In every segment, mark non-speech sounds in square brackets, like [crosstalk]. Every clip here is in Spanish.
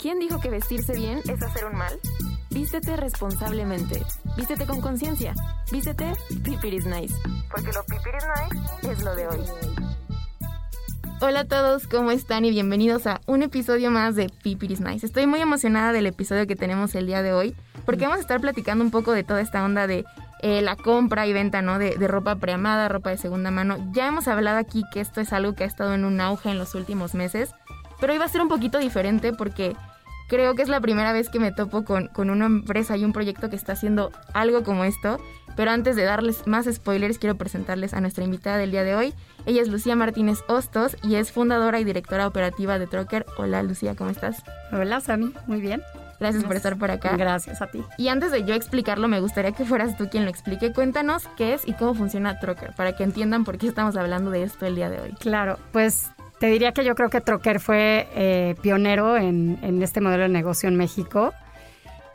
¿Quién dijo que vestirse bien es hacer un mal? Vístete responsablemente. Vístete con conciencia. Vístete Pipiris Nice. Porque lo Pipiris Nice es lo de hoy. Hola a todos, ¿cómo están? Y bienvenidos a un episodio más de Pipiris Nice. Estoy muy emocionada del episodio que tenemos el día de hoy, porque vamos a estar platicando un poco de toda esta onda de eh, la compra y venta, ¿no? De, de ropa preamada, ropa de segunda mano. Ya hemos hablado aquí que esto es algo que ha estado en un auge en los últimos meses, pero hoy va a ser un poquito diferente porque creo que es la primera vez que me topo con, con, una empresa y un proyecto que está haciendo algo como esto. Pero antes de darles más spoilers, quiero presentarles a nuestra invitada del día de hoy. Ella es Lucía Martínez Hostos y es fundadora y directora operativa de Trocker. Hola Lucía, ¿cómo estás? Hola Sami, muy bien. Gracias por estar por acá. Gracias a ti. Y antes de yo explicarlo, me gustaría que fueras tú quien lo explique. Cuéntanos qué es y cómo funciona Trocker, para que entiendan por qué estamos hablando de esto el día de hoy. Claro, pues te diría que yo creo que Trocker fue eh, pionero en, este modelo de negocio en México.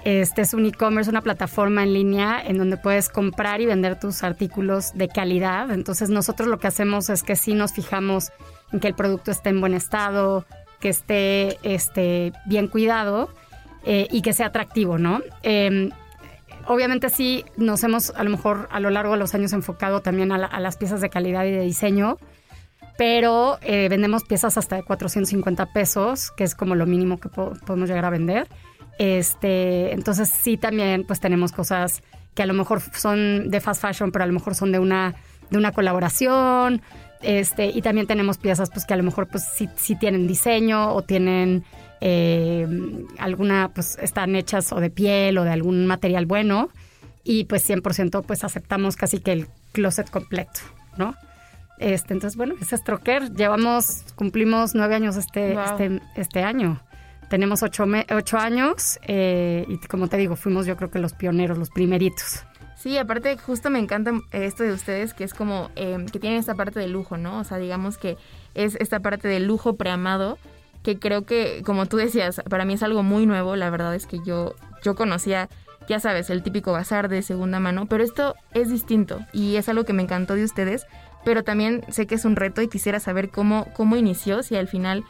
Este es un e-commerce, una plataforma en línea en donde puedes comprar y vender tus artículos de calidad. Entonces nosotros lo que hacemos es que sí nos fijamos en que el producto esté en buen estado, que esté este, bien cuidado eh, y que sea atractivo, ¿no? Eh, obviamente sí nos hemos a lo mejor a lo largo de los años enfocado también a, la, a las piezas de calidad y de diseño pero eh, vendemos piezas hasta de 450 pesos, que es como lo mínimo que po podemos llegar a vender. Este, entonces sí también pues tenemos cosas que a lo mejor son de fast fashion, pero a lo mejor son de una, de una colaboración. Este, y también tenemos piezas pues que a lo mejor pues sí, sí tienen diseño o tienen eh, alguna, pues están hechas o de piel o de algún material bueno. Y pues 100% pues aceptamos casi que el closet completo, ¿no? Este, entonces, bueno, ese es Troquer. Llevamos, cumplimos nueve años este, wow. este, este año. Tenemos ocho, me, ocho años eh, y como te digo, fuimos yo creo que los pioneros, los primeritos. Sí, aparte justo me encanta esto de ustedes, que es como eh, que tienen esta parte de lujo, ¿no? O sea, digamos que es esta parte de lujo preamado, que creo que, como tú decías, para mí es algo muy nuevo. La verdad es que yo, yo conocía, ya sabes, el típico bazar de segunda mano, pero esto es distinto y es algo que me encantó de ustedes pero también sé que es un reto y quisiera saber cómo, cómo inició, si al final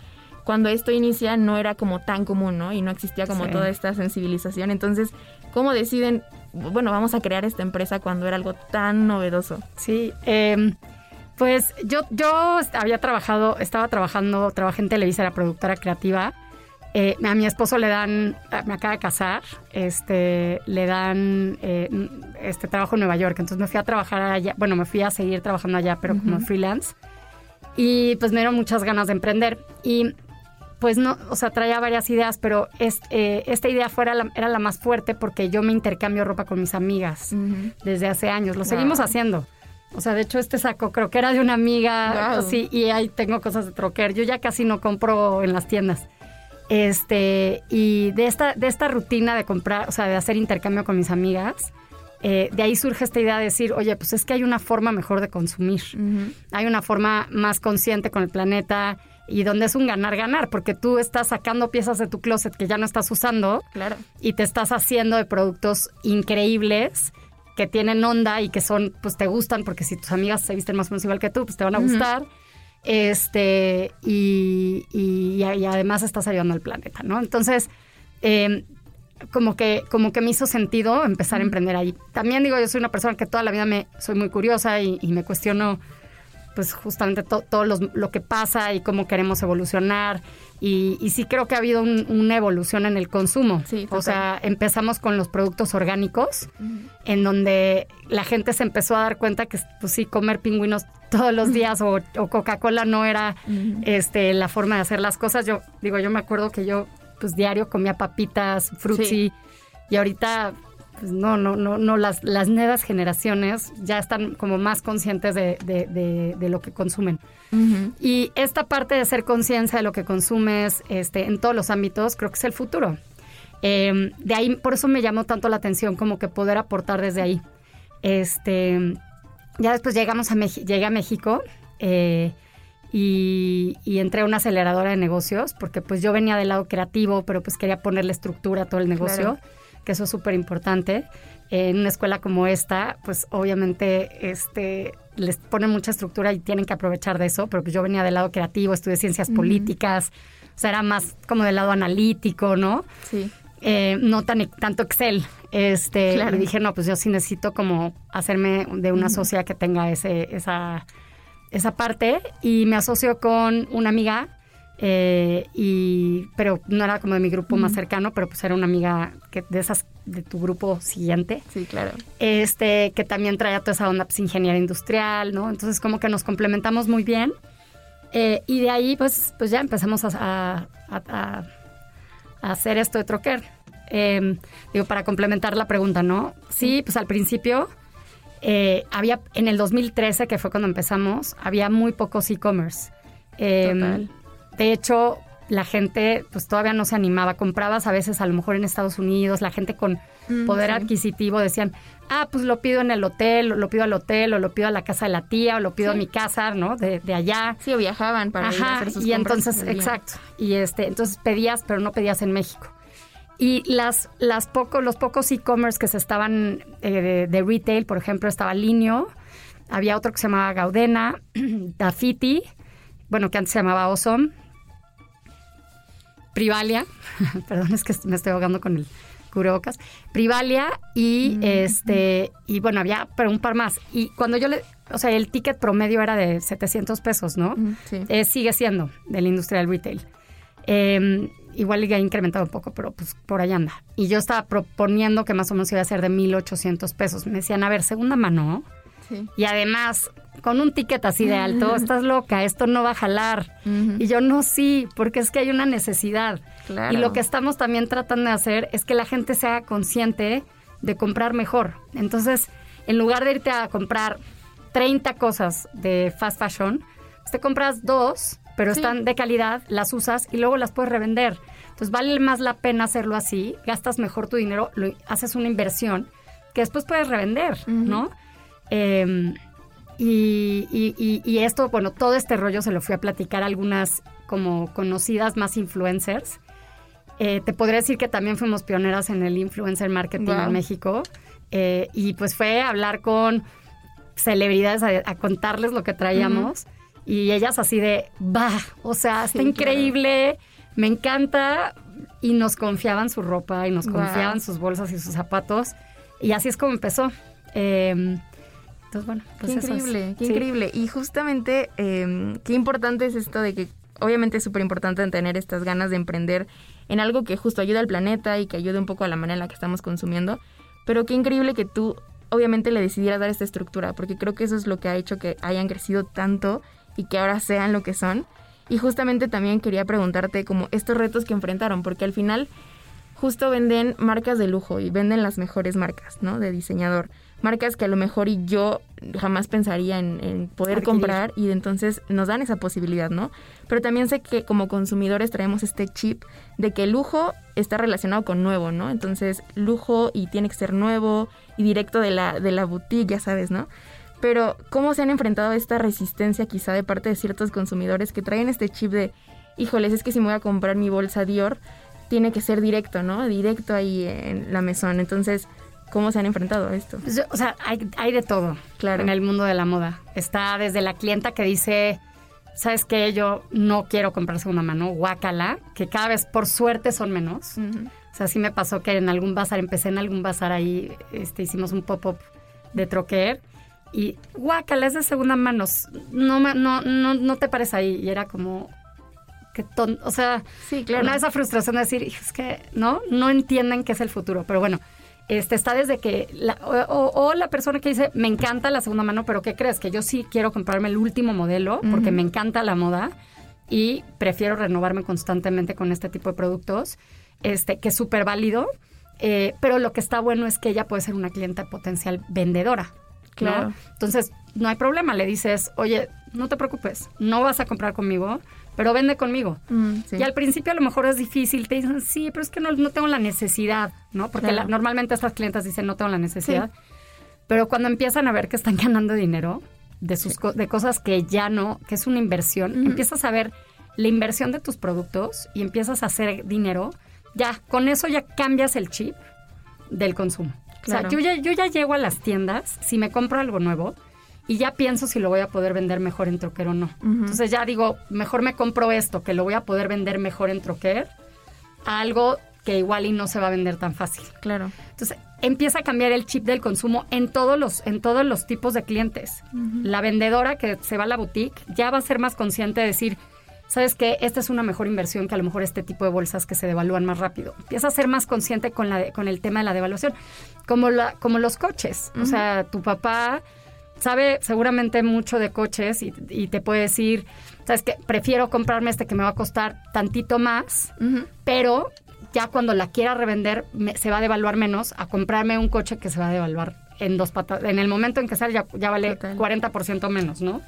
cuando esto inicia no era como tan común, ¿no? Y no existía como sí. toda esta sensibilización. Entonces, ¿cómo deciden, bueno, vamos a crear esta empresa cuando era algo tan novedoso? Sí, eh, pues yo, yo había trabajado, estaba trabajando, trabajé en Televisa, era productora creativa. Eh, a mi esposo le dan, me acaba de casar, este, le dan eh, este trabajo en Nueva York. Entonces me fui a trabajar allá, bueno, me fui a seguir trabajando allá, pero uh -huh. como freelance. Y pues me dieron muchas ganas de emprender. Y pues no, o sea, traía varias ideas, pero eh, esta idea fuera la, era la más fuerte porque yo me intercambio ropa con mis amigas uh -huh. desde hace años. Lo wow. seguimos haciendo. O sea, de hecho, este saco creo que era de una amiga, wow. sí, y ahí tengo cosas de troquer. Yo ya casi no compro en las tiendas. Este, y de esta, de esta rutina de comprar, o sea, de hacer intercambio con mis amigas, eh, de ahí surge esta idea de decir, oye, pues es que hay una forma mejor de consumir. Uh -huh. Hay una forma más consciente con el planeta y donde es un ganar-ganar, porque tú estás sacando piezas de tu closet que ya no estás usando claro. y te estás haciendo de productos increíbles que tienen onda y que son, pues te gustan, porque si tus amigas se visten más o menos igual que tú, pues te van a uh -huh. gustar. Este, y, y, y, además estás ayudando al planeta, ¿no? Entonces, eh, como que, como que me hizo sentido empezar a emprender ahí. También digo, yo soy una persona que toda la vida me soy muy curiosa y, y me cuestiono pues justamente todo lo que pasa y cómo queremos evolucionar. Y, y sí creo que ha habido una evolución en el consumo. Sí, o sea, empezamos con los productos orgánicos, en donde la gente se empezó a dar cuenta que, pues sí, comer pingüinos todos los días o, Coca-Cola no era este, la forma de hacer las cosas. Yo digo, yo me acuerdo que yo pues diario comía papitas, frutzi, y ahorita pues no, no, no, no, las, las nuevas generaciones ya están como más conscientes de, de, lo que consumen. Y esta parte de ser conciencia de lo que consumes este, en todos los ámbitos, creo que es el futuro. Em, de ahí, por eso me llamó tanto la atención, como que poder aportar desde ahí. Este, ya después llegamos a llegué a México eh, y, entré a una aceleradora de negocios, porque pues yo venía del lado creativo, pero pues quería ponerle estructura a todo el negocio que eso es súper importante. En una escuela como esta, pues obviamente este, les ponen mucha estructura y tienen que aprovechar de eso, pero pues yo venía del lado creativo, estudié ciencias políticas, o sea, era más como del lado analítico, ¿no? Sí. Eh, no tan tanto Excel. Este, y dije, no, pues yo sí necesito como hacerme de una sociedad que tenga ese, esa, esa parte. Y me asocio con una amiga eh, y, pero no era como de mi grupo más cercano, pero pues era una amiga que, de esas de tu grupo siguiente. Sí, claro. Este, que también traía toda esa onda pues, ingeniería industrial, ¿no? Entonces como que nos complementamos muy bien. Eh, y de ahí pues, pues ya empezamos a, a, hacer esto de troquer. Em, digo, para complementar la pregunta, ¿no? Sí, pues al principio eh, había, en el 2013, que fue cuando empezamos, había muy pocos e-commerce. Em, Total de hecho, la gente pues todavía no se animaba. Comprabas a veces a lo mejor en Estados Unidos, la gente con mm, poder adquisitivo decían, ah, pues lo pido en el hotel, lo pido al hotel, o lo pido a la casa de la tía, o lo pido a mi casa, ¿no? De, allá. Sí, o viajaban para hacer sus y entonces, exacto. Y este, entonces pedías, pero no pedías en México. Y las, las poco, los pocos e-commerce que se estaban eh, de, retail, por ejemplo, estaba Linio, había otro que se llamaba Gaudena, [clears throat] Dafiti, bueno, que antes se llamaba Awesome, Privalia, [laughs] perdón, es que me estoy ahogando con el cubrebocas, Privalia y mm, este, y bueno, había, pero un par más. Y cuando yo le, o sea, el ticket promedio era de 700 pesos, ¿no? Sí. Eh, sigue siendo de la industria del retail. Eh, igual ha incrementado un poco, pero pues por ahí anda. Y yo estaba proponiendo que más o menos iba a ser de 1.800 pesos. Me decían, a ver, segunda mano, y además, con un ticket así de alto, [laughs] estás loca, esto no va a jalar. Y yo no, sí, porque es que hay una necesidad. Y lo que estamos también tratando de hacer es que la gente sea consciente de comprar mejor. Entonces, en lugar de irte a comprar 30 cosas de fast fashion, pues te compras dos, pero están de calidad, las usas y luego las puedes revender. Entonces, vale más la pena hacerlo así, gastas mejor tu dinero, lo, haces una inversión que después puedes revender, ¿no? Em, y, esto, bueno, todo este rollo se lo fui a platicar a algunas como conocidas más influencers. Eh, te podría decir que también fuimos pioneras en el influencer marketing en México. Eh, y pues fue a hablar con celebridades, a, contarles lo que traíamos. Y ellas así de, va, o sea, está increíble, me encanta. Y nos confiaban su ropa y nos confiaban sus bolsas y sus zapatos. Y así es como empezó. Eh, bueno, pues qué increíble, qué increíble. Y justamente, em, qué importante es esto de que, obviamente es súper importante tener estas ganas de emprender en algo que justo ayude al planeta y que ayude un poco a la manera en la que estamos consumiendo. Pero qué increíble que tú, obviamente, le decidieras dar esta estructura, porque creo que eso es lo que ha hecho que hayan crecido tanto y que ahora sean lo que son. Y justamente también quería preguntarte como estos retos que enfrentaron, porque al final justo venden marcas de lujo y venden las mejores marcas, ¿no? De diseñador marcas que a lo mejor y yo jamás pensaría en, poder comprar y entonces nos dan esa posibilidad, ¿no? Pero también sé que como consumidores traemos este chip de que el lujo está relacionado con nuevo, ¿no? Entonces, lujo y tiene que ser nuevo y directo de la, de la boutique, ya sabes, ¿no? Pero, ¿cómo se han enfrentado a esta resistencia quizá de parte de ciertos consumidores que traen este chip de, híjoles, es que si me voy a comprar mi bolsa Dior, tiene que ser directo, ¿no? Directo ahí en la mesón. Entonces, ¿Cómo se han enfrentado a esto? Pues o sea, hay, de todo claro. en el mundo de la moda. Está desde la clienta que dice, ¿sabes qué? Yo no quiero comprar segunda mano, guácala, que cada vez por suerte son menos. O O sea, sí me pasó que en algún bazar, empecé en algún bazar ahí, este, hicimos un pop-up de troquer y guácala, es de segunda mano, no, no, no, no te pares ahí. Y era como, qué ton, o sea, Sí, claro. una de esa frustración de decir, "Hijo, es que no, no entienden qué es el futuro. Pero bueno, este está desde que, la- o, o- la persona que dice, me encanta la segunda mano, pero ¿qué crees? Que yo sí quiero comprarme el último modelo porque me encanta la moda y prefiero renovarme constantemente con este tipo de productos, este, que es súper válido. eh, pero lo que está bueno es que ella puede ser una clienta potencial vendedora. ¿no? Claro. Entonces, no hay problema. Le dices, oye, no te preocupes, no vas a comprar conmigo, pero vende conmigo. Mm, sí. Y al principio a lo mejor es difícil, te dicen, sí, pero es que no, no tengo la necesidad, ¿no? Porque Claro. la- normalmente estas clientas dicen, no tengo la necesidad. Pero cuando empiezan a ver que están [laughs] ganando dinero de, sus co- de cosas que ya no, que es una inversión, empiezas a ver la inversión de tus productos y empiezas a hacer dinero, ya, con eso ya cambias el chip del consumo. O sea, yo ya, yo ya llego a las tiendas, si me compro algo nuevo, y ya pienso si lo voy a poder vender mejor en troquer o no. Entonces ya digo, mejor me compro esto, que lo voy a poder vender mejor en troquer, a algo que igual y no se va a vender tan fácil. Claro. Entonces empieza a cambiar el chip del consumo en todos los, en todos los tipos de clientes. La vendedora que se va a la boutique ya va a ser más consciente de decir, ¿sabes qué? Esta es una mejor inversión que a lo mejor este tipo de bolsas que se devalúan más rápido. Empieza a ser más consciente con, la, con el tema de la devaluación. Como, la, como los coches. O sea, tu papá sabe seguramente mucho de coches y, y te puede decir, ¿sabes qué? Prefiero comprarme este que me va a costar tantito más, pero ya cuando la quiera revender me- se va a devaluar menos a comprarme un coche que se va a devaluar en dos patas. En el momento en que sale ya, ya vale Total. 40% menos, ¿no?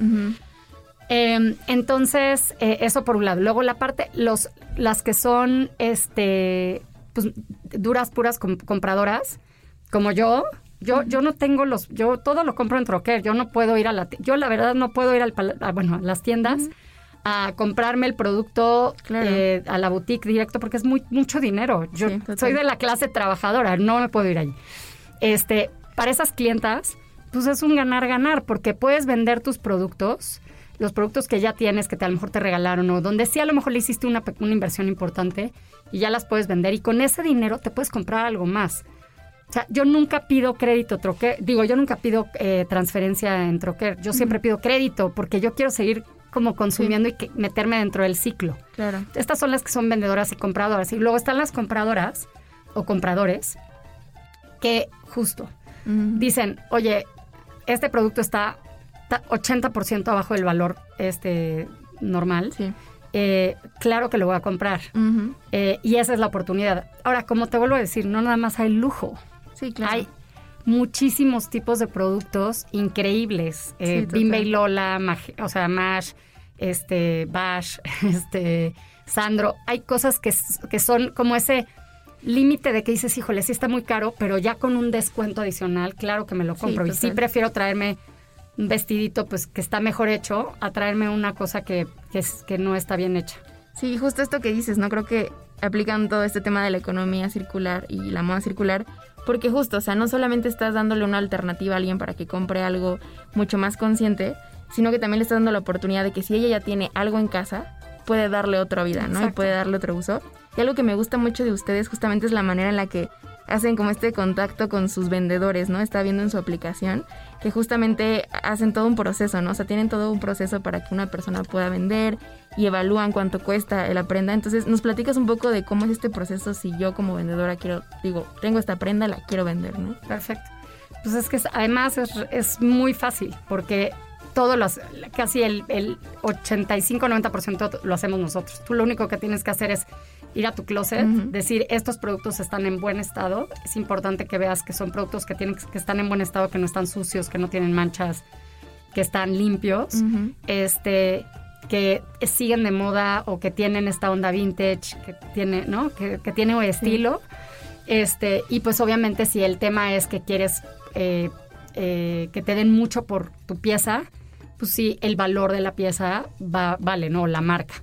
Eh, entonces, eh, eso por un lado. Luego la parte, los, las que son este pues duras, puras com- compradoras, como yo, yo, yo no tengo los, yo todo lo compro en troquer, yo no puedo ir a la yo la verdad no puedo ir al a, bueno, a las tiendas a comprarme el producto Claro. eh, a la boutique directo porque es muy mucho dinero. Yo Sí, soy de la clase trabajadora, no me puedo ir ahí. Este, para esas clientas, pues es un ganar-ganar, porque puedes vender tus productos, los productos que ya tienes, que te, a lo mejor te regalaron, o donde sí a lo mejor le hiciste una, una inversión importante y ya las puedes vender, y con ese dinero te puedes comprar algo más. O sea, yo nunca pido crédito troquer, digo, yo nunca pido eh, transferencia en troquer, yo siempre pido crédito, porque yo quiero seguir como consumiendo y que- meterme dentro del ciclo. Claro. Estas son las que son vendedoras y compradoras. Y luego están las compradoras o compradores que justo dicen, oye, este producto está ta- 80% abajo del valor este normal. Sí. Eh, claro que lo voy a comprar. Eh, y esa es la oportunidad. Ahora, como te vuelvo a decir, no nada más hay lujo. Sí, claro. Hay muchísimos tipos de productos increíbles. Eh, Sí. Bimbe y Lola, Maj- o sea, Mash, este, Bash, [laughs] este, Sandro. Hay cosas que, que son como ese límite de que dices, híjole, sí está muy caro, pero ya con un descuento adicional, claro que me lo Sí, compro. y sí prefiero traerme un vestidito pues que está mejor hecho a traerme una cosa que, que, es- que no está bien hecha. Sí, justo esto que dices, ¿no? Creo que aplican todo este tema de la economía circular y la moda circular, porque justo, o sea, no solamente estás dándole una alternativa a alguien para que compre algo mucho más consciente, sino que también le estás dando la oportunidad de que si ella ya tiene algo en casa, puede darle otra vida, ¿no? Y puede darle otro uso. Y algo que me gusta mucho de ustedes justamente es la manera en la que hacen como este contacto con sus vendedores, ¿no? Está viendo en su aplicación que justamente hacen todo un proceso, ¿no? O sea, tienen todo un proceso para que una persona pueda vender y evalúan cuánto cuesta la prenda. Entonces, nos platicas un poco de cómo es este proceso si yo como vendedora quiero, digo, tengo esta prenda, la quiero vender, ¿no? Perfecto. Pues es que además es, es muy fácil porque todos los, casi el, el 85-90% lo hacemos nosotros. Tú lo único que tienes que hacer es ir a tu closet, decir estos productos están en buen estado. Es importante que veas que son productos que, tienen, que están en buen estado, que no están sucios, que no tienen manchas, que están limpios, este que siguen de moda o que tienen esta onda vintage, que tiene, ¿no? Que, que tiene estilo. Este, y pues obviamente si el tema es que quieres eh, eh, que te den mucho por tu pieza, pues sí, el valor de la pieza va, vale, ¿no? La marca.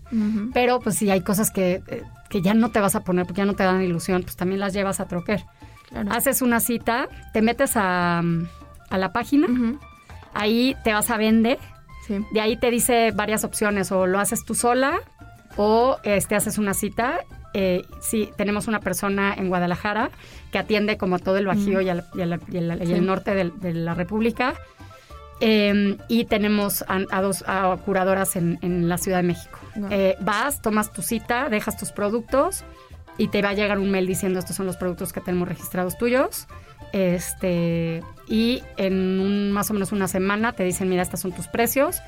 Pero pues si hay cosas que, eh, que ya no te vas a poner porque ya no te dan ilusión, pues también las llevas a troquer. Claro. Haces una cita, te metes a, a la página, ahí te vas a vender, Sí. de ahí te dice varias opciones, o lo haces tú sola, o este, haces una cita eh, sí, tenemos una persona en Guadalajara que atiende como todo el Bajío y, al- y al- y al- y el norte de la República. Eh, y tenemos a, a dos a curadoras en, en la Ciudad de México. Eh, vas, tomas tu cita, dejas tus productos y te va a llegar un mail diciendo estos son los productos que tenemos registrados tuyos. Este, y en un- más o menos una semana te dicen, mira, estos son tus precios.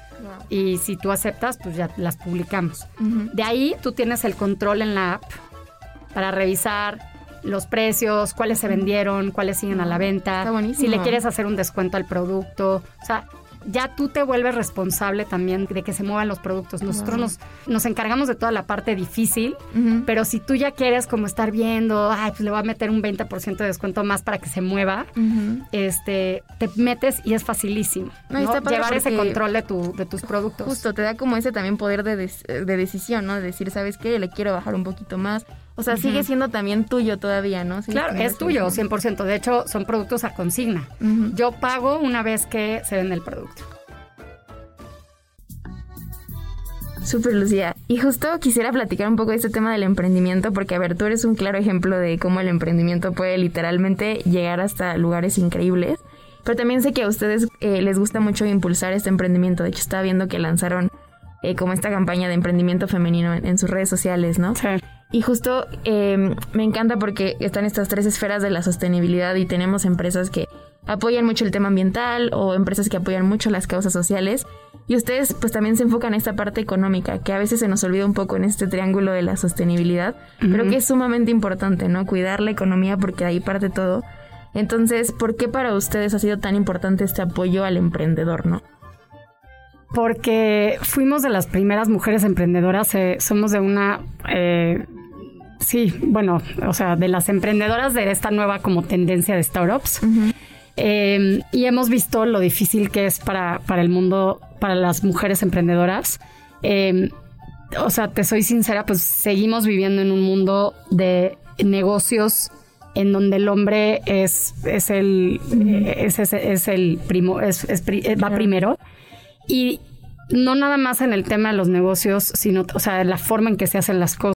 Y si tú aceptas, pues ya las publicamos. De ahí tú tienes el control en la app para revisar los precios, cuáles se vendieron, cuáles siguen a la venta, Está buenísimo. si le quieres hacer un descuento al producto. O sea, ya tú te vuelves responsable también de que se muevan los productos. Nosotros nos, nos encargamos de toda la parte difícil, pero si tú ya quieres como estar viendo, ay, pues le voy a meter un 20% de descuento más para que se mueva, este, te metes y es facilísimo. No, Llevar ese control de, tu, de tus productos. Justo, te da como ese también poder de, des- de decisión, ¿no? De decir, ¿sabes qué? Le quiero bajar un poquito más. O sea, sigue siendo también tuyo todavía, ¿no? Sigue Claro, es tuyo, ese- 100%. De hecho, son productos a consigna. Yo pago una vez que se vende el producto. Súper, Lucía. Y justo quisiera platicar un poco de este tema del emprendimiento, porque, a ver, tú eres un claro ejemplo de cómo el emprendimiento puede literalmente llegar hasta lugares increíbles. Pero también sé que a ustedes eh, les gusta mucho impulsar este emprendimiento. De hecho, estaba viendo que lanzaron eh, como esta campaña de emprendimiento femenino en, en sus redes sociales, ¿no? Sí. Y justo eh, me encanta porque están estas tres esferas de la sostenibilidad y tenemos empresas que apoyan mucho el tema ambiental o empresas que apoyan mucho las causas sociales. Y ustedes pues también se enfocan en esta parte económica, que a veces se nos olvida un poco en este triángulo de la sostenibilidad, pero que es sumamente importante, ¿no? Cuidar la economía porque de ahí parte todo. Entonces, ¿por qué para ustedes ha sido tan importante este apoyo al emprendedor, no? Porque fuimos de las primeras mujeres emprendedoras, eh, somos de una, eh, sí, bueno, o sea, de las emprendedoras de esta nueva como tendencia de startups. Eh, y hemos visto lo difícil que es para, para el mundo, para las mujeres emprendedoras. Eh, o sea, te soy sincera, pues seguimos viviendo en un mundo de negocios en donde el hombre es, es el es, es- es el primo es, es pri- eh, va primero y no nada más en el tema de los negocios sino o sea la forma en que se hacen las cosas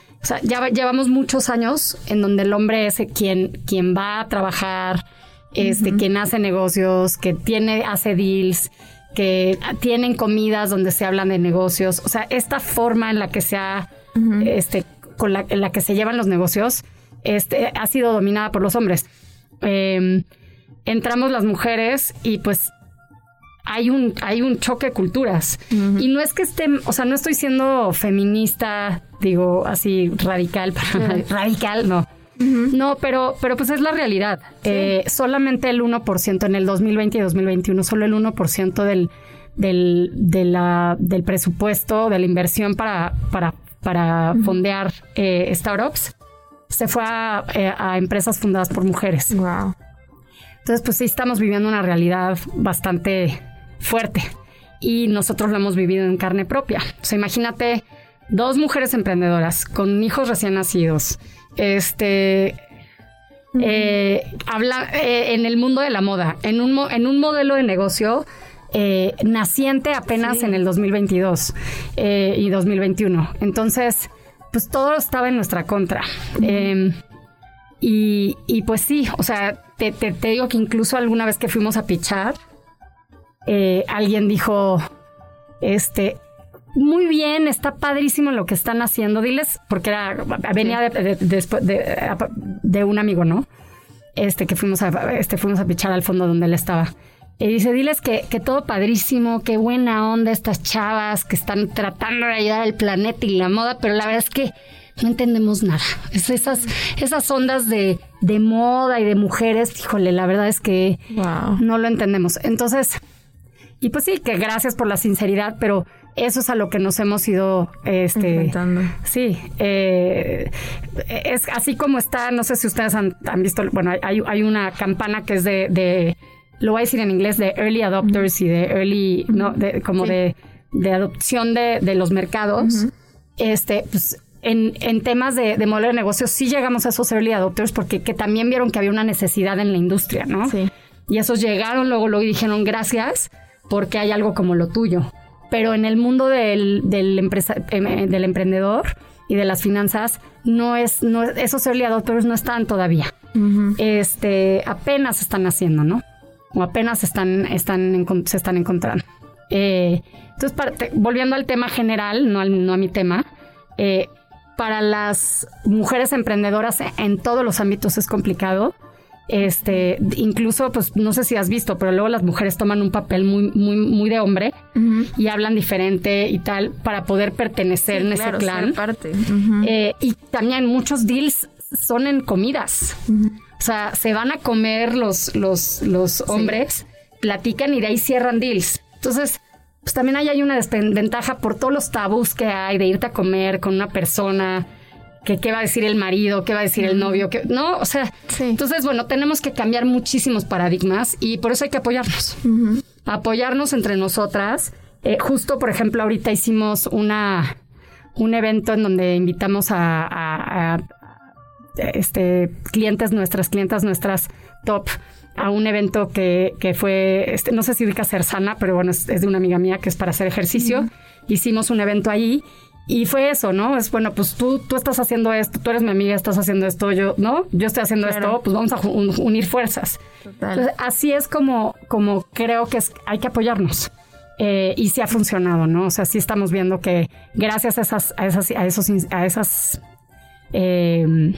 O sea, ya va- llevamos muchos años en donde el hombre es quien, quien va a trabajar, este, quien hace negocios, que tiene, hace deals, que tienen comidas donde se hablan de negocios. O sea, esta forma en la que se ha, este, con la, en la que se llevan los negocios, este, ha sido dominada por los hombres. Eh, entramos las mujeres y pues hay un, hay un choque de culturas. Y no es que esté, o sea, no estoy siendo feminista, digo así radical, [laughs] para, radical, no. No, pero, pero pues es la realidad. Eh, solamente el 1% en el 2020 y 2021, solo el 1% del, del, de la, del presupuesto, de la inversión para, para, para fondear eh, startups, se fue a, eh, a empresas fundadas por mujeres. Wow. Entonces, pues sí estamos viviendo una realidad bastante fuerte y nosotros lo hemos vivido en carne propia. O sea, imagínate dos mujeres emprendedoras con hijos recién nacidos, este, eh, habla eh, en el mundo de la moda, en un, mo- en un modelo de negocio eh, naciente apenas en el 2022 eh, y 2021. Entonces, pues todo estaba en nuestra contra. Eh, y, y pues sí, o sea, te, te- te digo que incluso alguna vez que fuimos a pichar, eh, alguien dijo, este, muy bien, está padrísimo lo que están haciendo. Diles, porque era, venía de, de, de, un amigo, ¿no? Este, que fuimos a, este, fuimos a pichar al fondo donde él estaba. Y dice, diles que, que todo padrísimo, qué buena onda estas chavas que están tratando de ayudar al planeta y la moda, pero la verdad es que no entendemos nada. Es esas, esas ondas de, de moda y de mujeres, híjole, la verdad es que no lo entendemos. Entonces, y pues sí, que gracias por la sinceridad, pero eso es a lo que nos hemos ido este sí eh, es así como está no sé si ustedes han, visto bueno hay, hay, una campana que es de, de, lo voy a decir en inglés de early adopters y de early no de, como de, de adopción de, de los mercados. Este pues en, en temas de, de, modelo de negocio sí llegamos a esos early adopters porque que también vieron que había una necesidad en la industria, ¿no? Sí. Y esos llegaron luego, luego y dijeron gracias porque hay algo como lo tuyo. Pero en el mundo del, del, empresa, em, eh, del emprendedor y de las finanzas, no es, no, esos early adopters no están todavía. Este, apenas están haciendo, ¿no? O apenas están, están, se están encontrando. Eh, entonces, volviendo al tema general, no, no a mi tema, eh, para las mujeres emprendedoras en todos los ámbitos es complicado. Este, incluso, pues no sé si has visto, pero luego las mujeres toman un papel muy, muy, muy de hombre y hablan diferente y tal para poder pertenecer en ese clan. parte. Eh, y también muchos deals son en comidas. O sea, se van a comer los, los, los hombres, platican y de ahí cierran deals. Entonces, pues también ahí hay una desventaja por todos los tabús que hay de irte a comer con una persona, que qué va a decir el marido, qué va a decir el novio, que no, o sea, entonces bueno, tenemos que cambiar muchísimos paradigmas y por eso hay que apoyarnos. Apoyarnos entre nosotras. Eh, justo, por ejemplo, ahorita hicimos una un evento en donde invitamos a, a este clientes nuestras, clientas nuestras top a un evento que, que fue, este, no sé si ubica ser sana, pero bueno, es, de una amiga mía que es para hacer ejercicio. Hicimos un evento ahí y fue eso, ¿no? Es bueno, pues tú, tú estás haciendo esto, tú eres mi amiga, estás haciendo esto, yo, ¿no? Yo estoy haciendo esto, pues vamos a unir fuerzas. Entonces, así es como, como creo que es, hay que apoyarnos. Eh, y sí ha funcionado, ¿no? O sea, sí estamos viendo que gracias a esas, a esas, a esos, a esas, eh,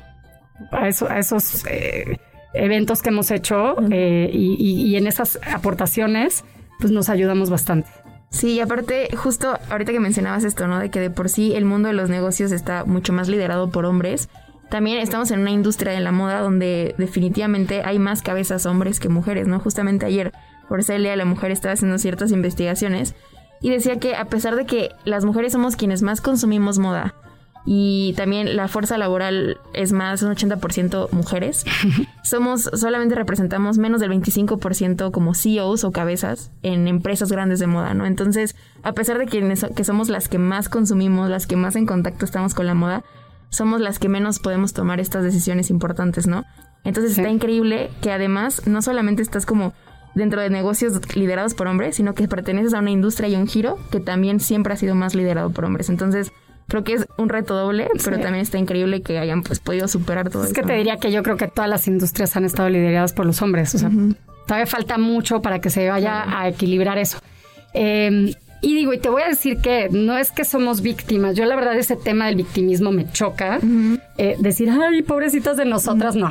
a, eso, a esos eh, eventos que hemos hecho eh, y, en esas aportaciones, pues nos ayudamos bastante. Sí, y aparte, justo ahorita que mencionabas esto, ¿no? De que de por sí el mundo de los negocios está mucho más liderado por hombres. También estamos en una industria de la moda donde definitivamente hay más cabezas hombres que mujeres, ¿no? Justamente ayer, por el Día la Mujer, estaba haciendo ciertas investigaciones y decía que a pesar de que las mujeres somos quienes más consumimos moda, y también la fuerza laboral es más un 80% mujeres. [laughs] Somos solamente representamos menos del 25% como CEOs o cabezas en empresas grandes de moda, ¿no? Entonces, a pesar de que, que somos las que más consumimos, las que más en contacto estamos con la moda, somos las que menos podemos tomar estas decisiones importantes, ¿no? Entonces está increíble que además no solamente estás como dentro de negocios liderados por hombres, sino que perteneces a una industria y un giro que también siempre ha sido más liderado por hombres. Entonces, creo que es un reto doble, pero también está increíble que hayan pues podido superar todo es que te diría que yo creo que todas las industrias han estado lideradas por los hombres, o sea, todavía falta mucho para que se vaya a equilibrar eso. Em, y digo, y te voy a decir que no es que somos víctimas. Yo la verdad ese tema del victimismo me choca. Eh, decir, ay, pobrecitas de nosotras, no.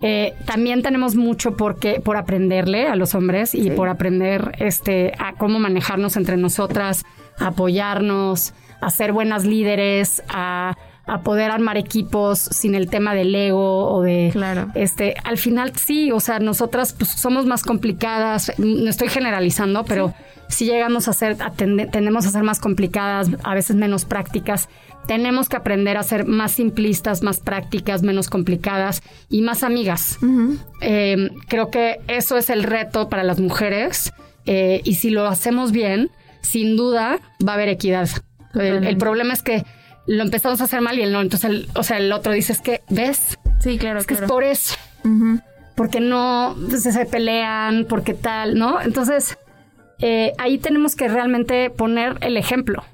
Eh, también tenemos mucho por, por aprenderle a los hombres y por aprender este, a cómo manejarnos entre nosotras, apoyarnos, a ser buenas líderes, a, poder armar equipos sin el tema del ego o de claro. este al final sí o sea nosotras pues somos más complicadas. No estoy generalizando pero si llegamos a ser tendemos a ser más complicadas a veces menos prácticas. Tenemos que aprender a ser más simplistas más prácticas menos complicadas y más amigas. Em, creo que eso es el reto para las mujeres eh, y si lo hacemos bien sin duda va a haber equidad el, problema es que lo empezamos a hacer mal y el no. Entonces, el, o sea, el otro dice, es que, ¿ves? Sí, claro. Es que es por eso. Porque no pues, se pelean, porque tal, ¿no? Entonces, eh, ahí tenemos que realmente poner el ejemplo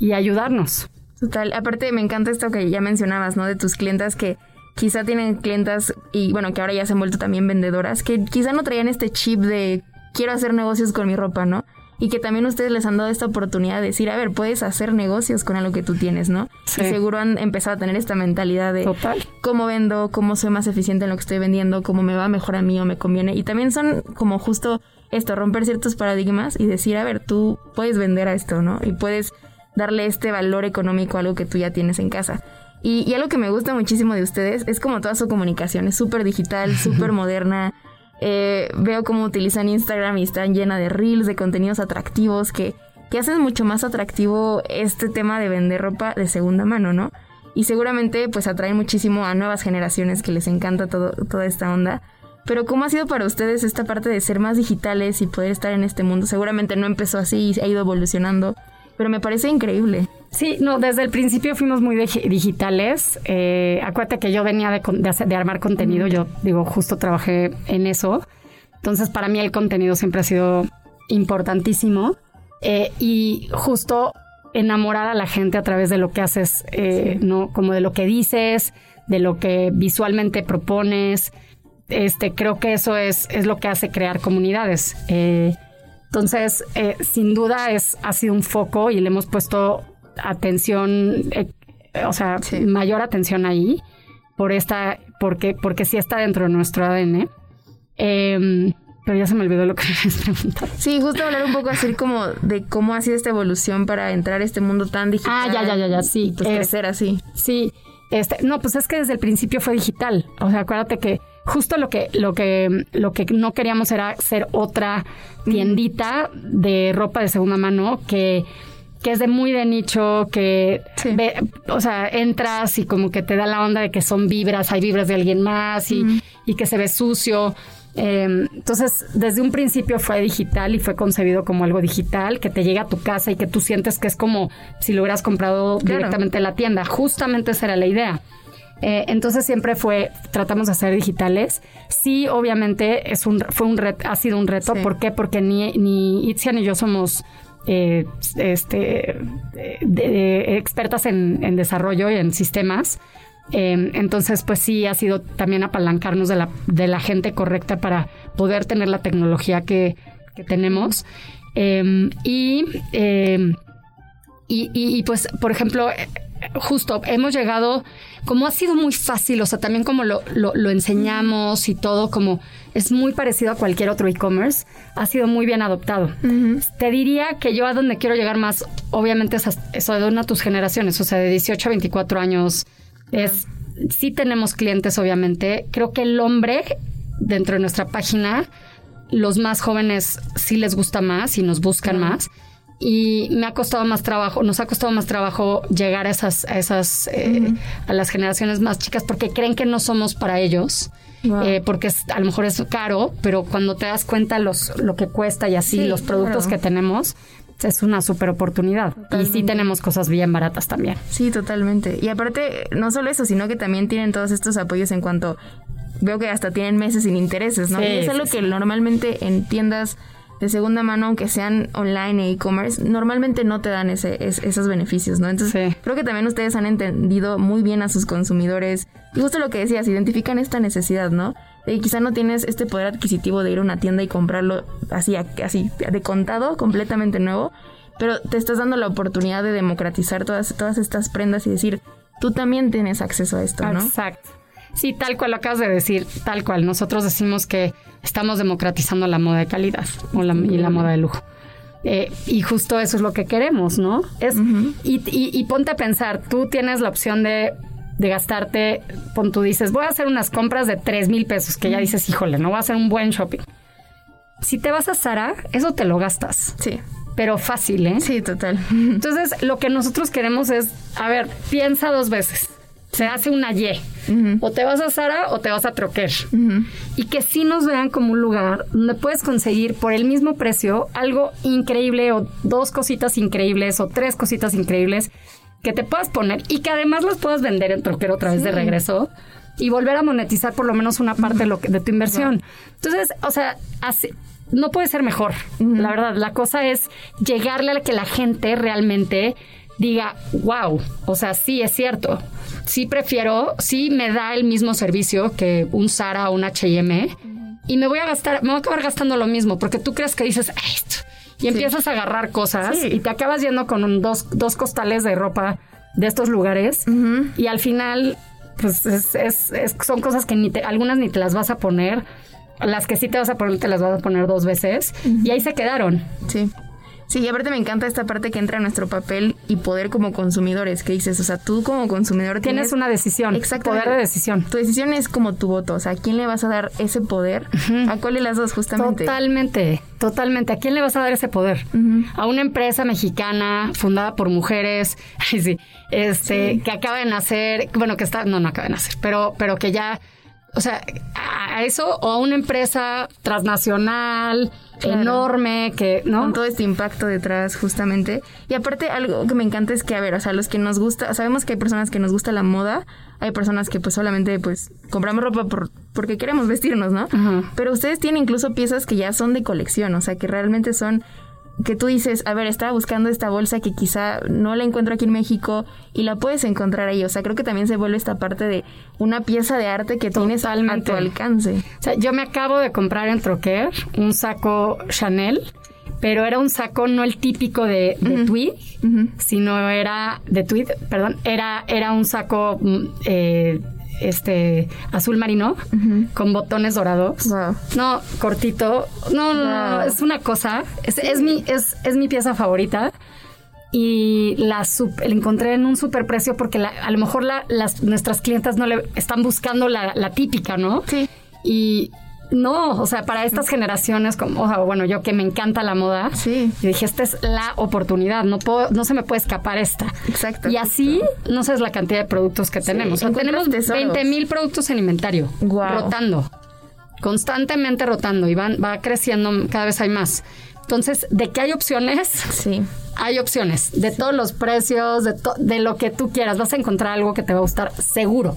y ayudarnos. Total. Aparte, me encanta esto que ya mencionabas, ¿no? De tus clientas que quizá tienen clientas y bueno, que ahora ya se han vuelto también vendedoras, que quizá no traían este chip de quiero hacer negocios con mi ropa, ¿no? Y que también ustedes les han dado esta oportunidad de decir, a ver, puedes hacer negocios con algo que tú tienes, ¿no? Sí. Y seguro han empezado a tener esta mentalidad de Total. cómo vendo, cómo soy más eficiente en lo que estoy vendiendo, cómo me va mejor a mí o me conviene. Y también son como justo esto, romper ciertos paradigmas y decir, a ver, tú puedes vender a esto, ¿no? Y puedes darle este valor económico a algo que tú ya tienes en casa. Y, y algo que me gusta muchísimo de ustedes es como toda su comunicación, es súper digital, [laughs] súper moderna. Eh, veo cómo utilizan Instagram y están llena de reels, de contenidos atractivos que, que hacen mucho más atractivo este tema de vender ropa de segunda mano, ¿no? Y seguramente pues atraen muchísimo a nuevas generaciones que les encanta todo, toda esta onda. Pero ¿cómo ha sido para ustedes esta parte de ser más digitales y poder estar en este mundo? Seguramente no empezó así y ha ido evolucionando, pero me parece increíble. Sí, no, desde el principio fuimos muy digi- digitales. Eh, acuérdate que yo venía de, de hacer- de armar contenido, yo digo, justo trabajé en eso. Entonces, para mí el contenido siempre ha sido importantísimo. Eh, y justo enamorar a la gente a través de lo que haces, eh, ¿no? Como de lo que dices, de lo que visualmente propones. Este, creo que eso es, es lo que hace crear comunidades. Entonces, sin duda es, ha sido un foco y le hemos puesto atención, eh, o sea, Sí. mayor atención ahí, por esta, porque, porque sí está dentro de nuestro ADN. Em, pero ya se me olvidó lo que [laughs] me preguntado. Sí, justo hablar un poco así como de cómo ha sido esta evolución para entrar a este mundo tan digital. Ah, ya, ya, ya, ya, sí. pues Es- crecer así. Sí, este, no, pues es que desde el principio fue digital. O sea, acuérdate que justo lo que, lo que, lo que no queríamos era ser otra tiendita de ropa de segunda mano que, que es de muy de nicho, que Sí. ve- o sea, entras y como que te da la onda de que son vibras, hay vibras de alguien más y, y que se ve sucio. Eh, entonces, desde un principio fue digital y fue concebido como algo digital, que te llega a tu casa y que tú sientes que es como si lo hubieras comprado Claro. directamente en la tienda. Justamente esa era la idea. Eh, entonces siempre fue, tratamos de hacer digitales. Sí, obviamente es un, fue un reto, ha sido un reto. Sí. ¿Por qué? Porque ni, ni Itzia ni yo somos eh, este, expertas en, desarrollo y en sistemas. Eh, entonces, pues sí, ha sido también apalancarnos de la, de la gente correcta para poder tener la tecnología que, que tenemos. Y, eh, y, y- y, pues, por ejemplo, justo hemos llegado, como ha sido muy fácil, o sea, también como lo, lo, lo enseñamos y todo, como es muy parecido a cualquier otro e-commerce, ha sido muy bien adoptado. Te diría que yo a donde quiero llegar más, obviamente es a- eso de una a tus generaciones, o sea, de 18 a 24 años, es, sí tenemos clientes, obviamente. Creo que el hombre dentro de nuestra página, los más jóvenes sí les gusta más y nos buscan más. Y me ha costado más trabajo, nos ha costado más trabajo llegar a esas, a esas, eh, a las generaciones más chicas porque creen que no somos para ellos. Wow. eh, porque es- a lo mejor es caro, pero cuando te das cuenta los, lo que cuesta y así, Sí, los productos claro. que tenemos, es una super oportunidad. Y sí tenemos cosas bien baratas también. Sí, totalmente. Y aparte, no solo eso, sino que también tienen todos estos apoyos en cuanto veo que hasta tienen meses sin intereses, ¿no? Sí, y es algo sí. que normalmente en tiendas de segunda mano, aunque sean online e e-commerce, normalmente no te dan ese, es- esos beneficios, ¿no? Entonces, Sí. creo que también ustedes han entendido muy bien a sus consumidores. Y justo lo que decías, identifican esta necesidad, ¿no? De que quizá no tienes este poder adquisitivo de ir a una tienda y comprarlo así, así, de contado, completamente nuevo, pero te estás dando la oportunidad de democratizar todas, todas estas prendas y decir, tú también tienes acceso a esto, ¿no? Exacto. Sí, tal cual lo acabas de decir, tal cual. Nosotros decimos que estamos democratizando la moda de calidad o la- y la moda de lujo. Eh, y justo eso es lo que queremos, ¿no? Es, y, y- y ponte a pensar, tú tienes la opción de, de gastarte, pon tú dices, voy a hacer unas compras de 3 mil pesos, que ya dices, híjole, no voy a hacer un buen shopping. Si te vas a Sara, eso te lo gastas, Sí, pero fácil, ¿eh? sí, total. Entonces, lo que nosotros queremos es, a ver, piensa dos veces. Se hace una Y. O te vas a Sara o te vas a Troquer. Y que sí nos vean como un lugar donde puedes conseguir por el mismo precio algo increíble o dos cositas increíbles o tres cositas increíbles que te puedas poner y que además las puedas vender en Troquer otra vez de regreso y volver a monetizar por lo menos una parte de, lo que- de tu inversión. Entonces, o sea, así, no puede ser mejor. La verdad, la cosa es llegarle a que la gente realmente diga, wow, o sea, sí es cierto. Sí prefiero, sí me da el mismo servicio que un Zara o un H&M y me voy a gastar, me voy a acabar gastando lo mismo porque tú crees que dices "Ah, esto y empiezas a agarrar cosas y te acabas yendo con un- dos, dos costales de ropa de estos lugares y al final pues es, es- es- son cosas que ni te, algunas ni te las vas a poner, las que sí te vas a poner te las vas a poner dos veces y ahí se quedaron. Sí. Sí, y aparte me encanta esta parte que entra en nuestro papel y poder como consumidores, que dices, o sea, tú como consumidor Tienes una decisión, Exactamente. poder de decisión. Tu decisión es como tu voto, o sea, ¿a quién le vas a dar ese poder? ¿A cuál de las dos justamente? Totalmente, totalmente. ¿A quién le vas a dar ese poder? A una empresa mexicana fundada por mujeres, [laughs] sí, este, que acaba de nacer, bueno, que está, no, no acaba de nacer, pero, pero que ya, o sea, a eso o a una empresa transnacional Claro. enorme que, ¿no? Con todo este impacto detrás, justamente. Y aparte, algo que me encanta es que, a ver, o sea, los que nos gusta, sabemos que hay personas que nos gusta la moda, hay personas que pues solamente pues compramos ropa por, porque queremos vestirnos, ¿no? Pero ustedes tienen incluso piezas que ya son de colección, o sea, que realmente son que tú dices, a ver, estaba buscando esta bolsa que quizá no la encuentro aquí en México y la puedes encontrar ahí. O sea, creo que también se vuelve esta parte de una pieza de arte que tienes a tu alcance. O sea, yo me acabo de comprar en Troquer un saco Chanel, pero era un saco no el típico de, de tweed, sino era de tweed, perdón, era, era un saco mm, eh, este azul marino con botones dorados. Wow. No, cortito. No, no, no, es una cosa. Es, es mi, es, es mi pieza favorita. Y la, sup- la encontré en un superprecio porque la- a lo mejor la- las, nuestras clientas no le están buscando la, la típica, ¿no? Sí. Y no, o sea, para estas generaciones, como, o sea, bueno, yo que me encanta la moda, Sí. yo dije, esta es la oportunidad, no puedo, no se me puede escapar esta. Exacto, Y así, no sabes la cantidad de productos que tenemos. O sea, tenemos tesoros. 20 mil productos en inventario, Guau. rotando, constantemente rotando y van, va creciendo, cada vez hay más. Entonces, ¿de qué hay opciones? Sí. Hay opciones de todos los precios, de, to- de lo que tú quieras. Vas a encontrar algo que te va a gustar seguro,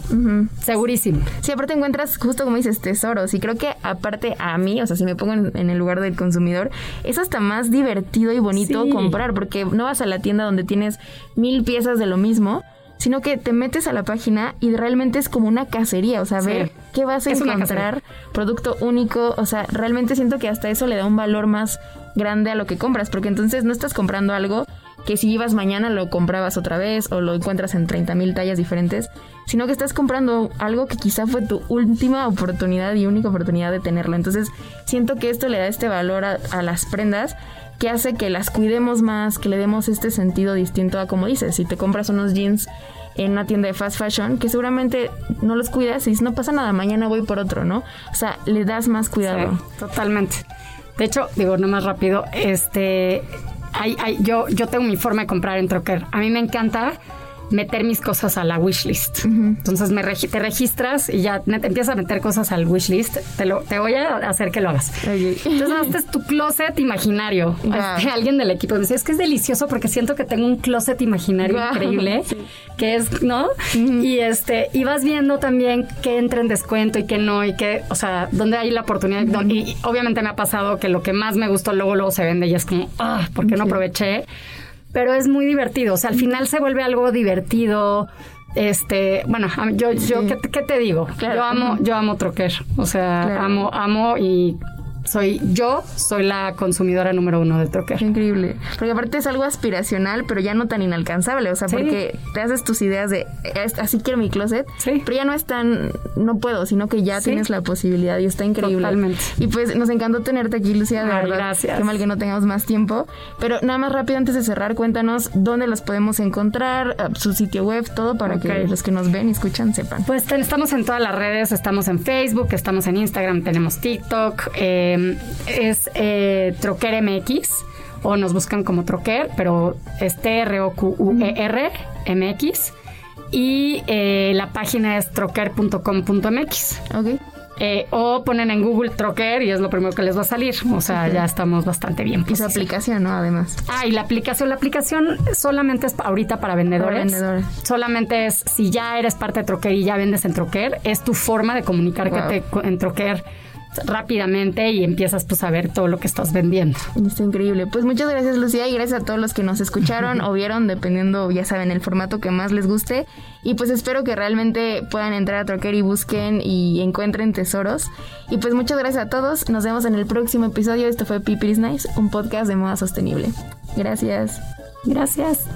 segurísimo. Sí, aparte encuentras, justo como dices, tesoros. Y creo que aparte a mí, o sea, si me pongo en, en el lugar del consumidor, es hasta más divertido y bonito Sí. comprar, porque no vas a la tienda donde tienes mil piezas de lo mismo, sino que te metes a la página y realmente es como una cacería, o sea, Sí. ver qué vas a Es encontrar, producto único, o sea, realmente siento que hasta eso le da un valor más grande a lo que compras, porque entonces no estás comprando algo que si ibas mañana lo comprabas otra vez o lo encuentras en 30 mil tallas diferentes, sino que estás comprando algo que quizá fue tu última oportunidad y única oportunidad de tenerlo. Entonces siento que esto le da este valor a, a las prendas que hace que las cuidemos más, que le demos este sentido distinto a como dices, si te compras unos jeans en una tienda de fast fashion, que seguramente no los cuidas y dices, no pasa nada, mañana voy por otro, ¿no? O sea, le das más cuidado. Totalmente. De hecho, digo, no más rápido, este, hay, hay- yo, yo tengo mi forma de comprar en Troquer. A mí me encanta meter mis cosas a la wishlist. Entonces me regi- te registras y ya te empiezas a meter cosas al wishlist. Te, lo, te voy a hacer que lo hagas. Entonces, este es tu closet imaginario. Este, alguien del equipo me dice, es que es delicioso porque siento que tengo un closet imaginario increíble, que es, ¿no? Y este, y vas viendo también qué entra en descuento y qué no, y qué, o sea, dónde hay la oportunidad. Don- Y obviamente me ha pasado que lo que más me gustó luego, luego se vende y es como, ah, ¿por qué no aproveché? Pero es muy divertido. O sea, al final se vuelve algo divertido. Este, bueno, yo, yo, ¿qué, qué te digo? Claro. Yo amo, yo amo Troquer. O sea, Claro. amo, amo y soy, yo soy la consumidora número uno de Troquer. Qué increíble. Porque aparte es algo aspiracional, pero ya no tan inalcanzable. O sea, Sí. porque te haces tus ideas de "Es- así quiero mi closet. Sí. Pero ya no es tan, no puedo, sino que ya Sí. tienes la posibilidad y está increíble. Totalmente. Y pues nos encantó tenerte aquí, Lucía, de Ay, verdad. gracias. Qué mal que no tengamos más tiempo. Pero nada más rápido antes de cerrar, cuéntanos dónde los podemos encontrar, eh, su sitio web, todo para que los que nos ven y escuchan sepan. Pues estamos en todas las redes, estamos en Facebook, estamos en Instagram, tenemos TikTok, eh, es eh, Troquer MX o nos buscan como Troquer, pero es T-R-O-Q-U-E-R MX y eh, la página es troquer.com.mx. Ok. Eh, o ponen en Google Troquer y es lo primero que les va a salir. O sea, ya estamos bastante bien. Y su aplicación, ¿no? Además. Ah, y la aplicación, la aplicación solamente es ahorita para vendedores. Para vendedores. Solamente es si ya eres parte de Troquer y ya vendes en Troquer, es tu forma de comunicarte Wow. en Troquer rápidamente y empiezas pues a ver todo lo que estás vendiendo. Está increíble. Pues muchas gracias Lucía y gracias a todos los que nos escucharon [laughs] o vieron, dependiendo, ya saben, el formato que más les guste. Y pues espero que realmente puedan entrar a Troquer y busquen y encuentren tesoros. Y pues muchas gracias a todos. Nos vemos en el próximo episodio. Esto fue Pipiris Nice, un podcast de moda sostenible. Gracias. Gracias.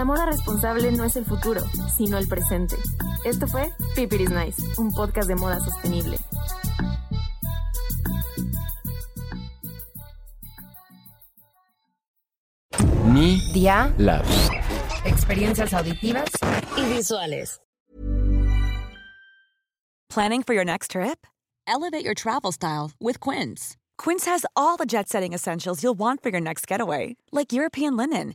La moda responsable no es el futuro, sino el presente. Esto fue Pipiris Nice, un podcast de moda sostenible. Media Lab. Experiencias auditivas y visuales. Planning for your next trip? Elevate your travel style with Quince. Quince has all the jet setting essentials you'll want for your next getaway, like European linen,